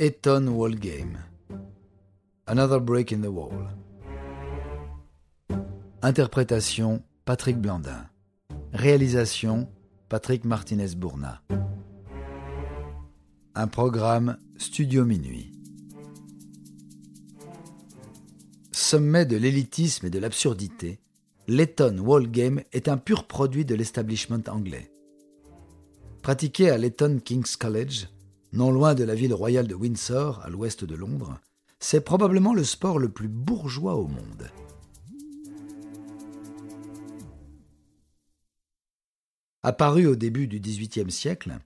Eton Wall Game. Another Break in the Wall. Interprétation Patrick Blandin. Réalisation Patrick Martinez-Bourna. Un programme Studio Minuit. Sommet de l'élitisme et de l'absurdité, l'Eton Wall Game est un pur produit de l'establishment anglais. Pratiqué à l'Eton King's College, non loin de la ville royale de Windsor, à l'ouest de Londres, c'est probablement le sport le plus bourgeois au monde. Apparu au début du XVIIIe siècle,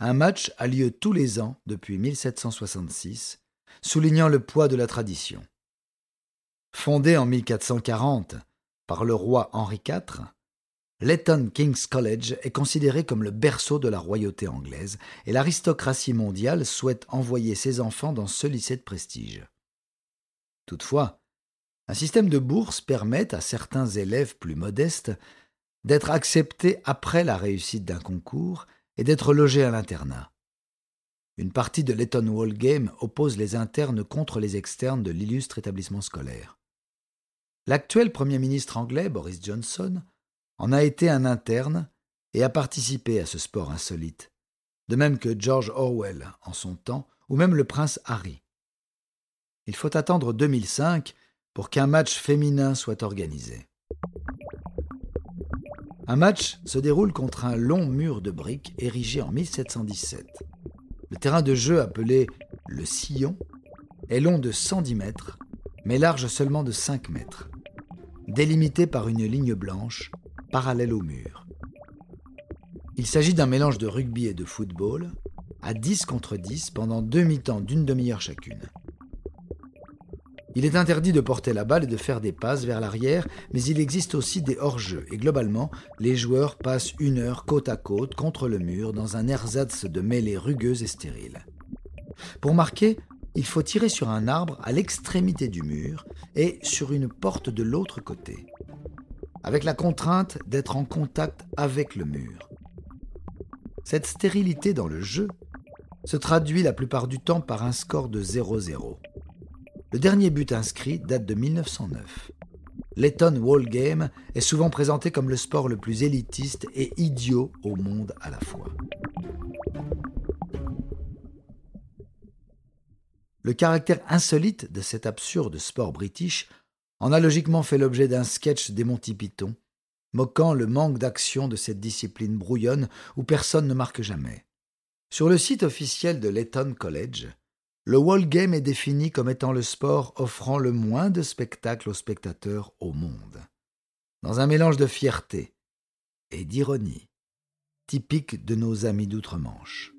un match a lieu tous les ans depuis 1766, soulignant le poids de la tradition. Fondé en 1440 par le roi Henri IV, l'Eton King's College est considéré comme le berceau de la royauté anglaise et l'aristocratie mondiale souhaite envoyer ses enfants dans ce lycée de prestige. Toutefois, un système de bourse permet à certains élèves plus modestes d'être acceptés après la réussite d'un concours et d'être logés à l'internat. Une partie de l'Eton Wall Game oppose les internes contre les externes de l'illustre établissement scolaire. L'actuel Premier ministre anglais, Boris Johnson, en a été un interne et a participé à ce sport insolite, de même que George Orwell en son temps, ou même le prince Harry. Il faut attendre 2005 pour qu'un match féminin soit organisé. Un match se déroule contre un long mur de briques érigé en 1717. Le terrain de jeu appelé le sillon est long de 110 mètres, mais large seulement de 5 mètres, délimité par une ligne blanche parallèle au mur. Il s'agit d'un mélange de rugby et de football, à 10 contre 10 pendant deux mi-temps d'une demi-heure chacune. Il est interdit de porter la balle et de faire des passes vers l'arrière, mais il existe aussi des hors-jeux, et globalement, les joueurs passent une heure côte à côte contre le mur dans un ersatz de mêlée rugueuse et stérile. Pour marquer, il faut tirer sur un arbre à l'extrémité du mur et sur une porte de l'autre côté, avec la contrainte d'être en contact avec le mur. Cette stérilité dans le jeu se traduit la plupart du temps par un score de 0-0. Le dernier but inscrit date de 1909. L'Eton Wall Game est souvent présenté comme le sport le plus élitiste et idiot au monde à la fois. Le caractère insolite de cet absurde sport british en a logiquement fait l'objet d'un sketch des Monty Python, moquant le manque d'action de cette discipline brouillonne où personne ne marque jamais. Sur le site officiel de l'Eton College, le wall game est défini comme étant le sport offrant le moins de spectacles aux spectateurs au monde. Dans un mélange de fierté et d'ironie, typique de nos amis d'outre-Manche.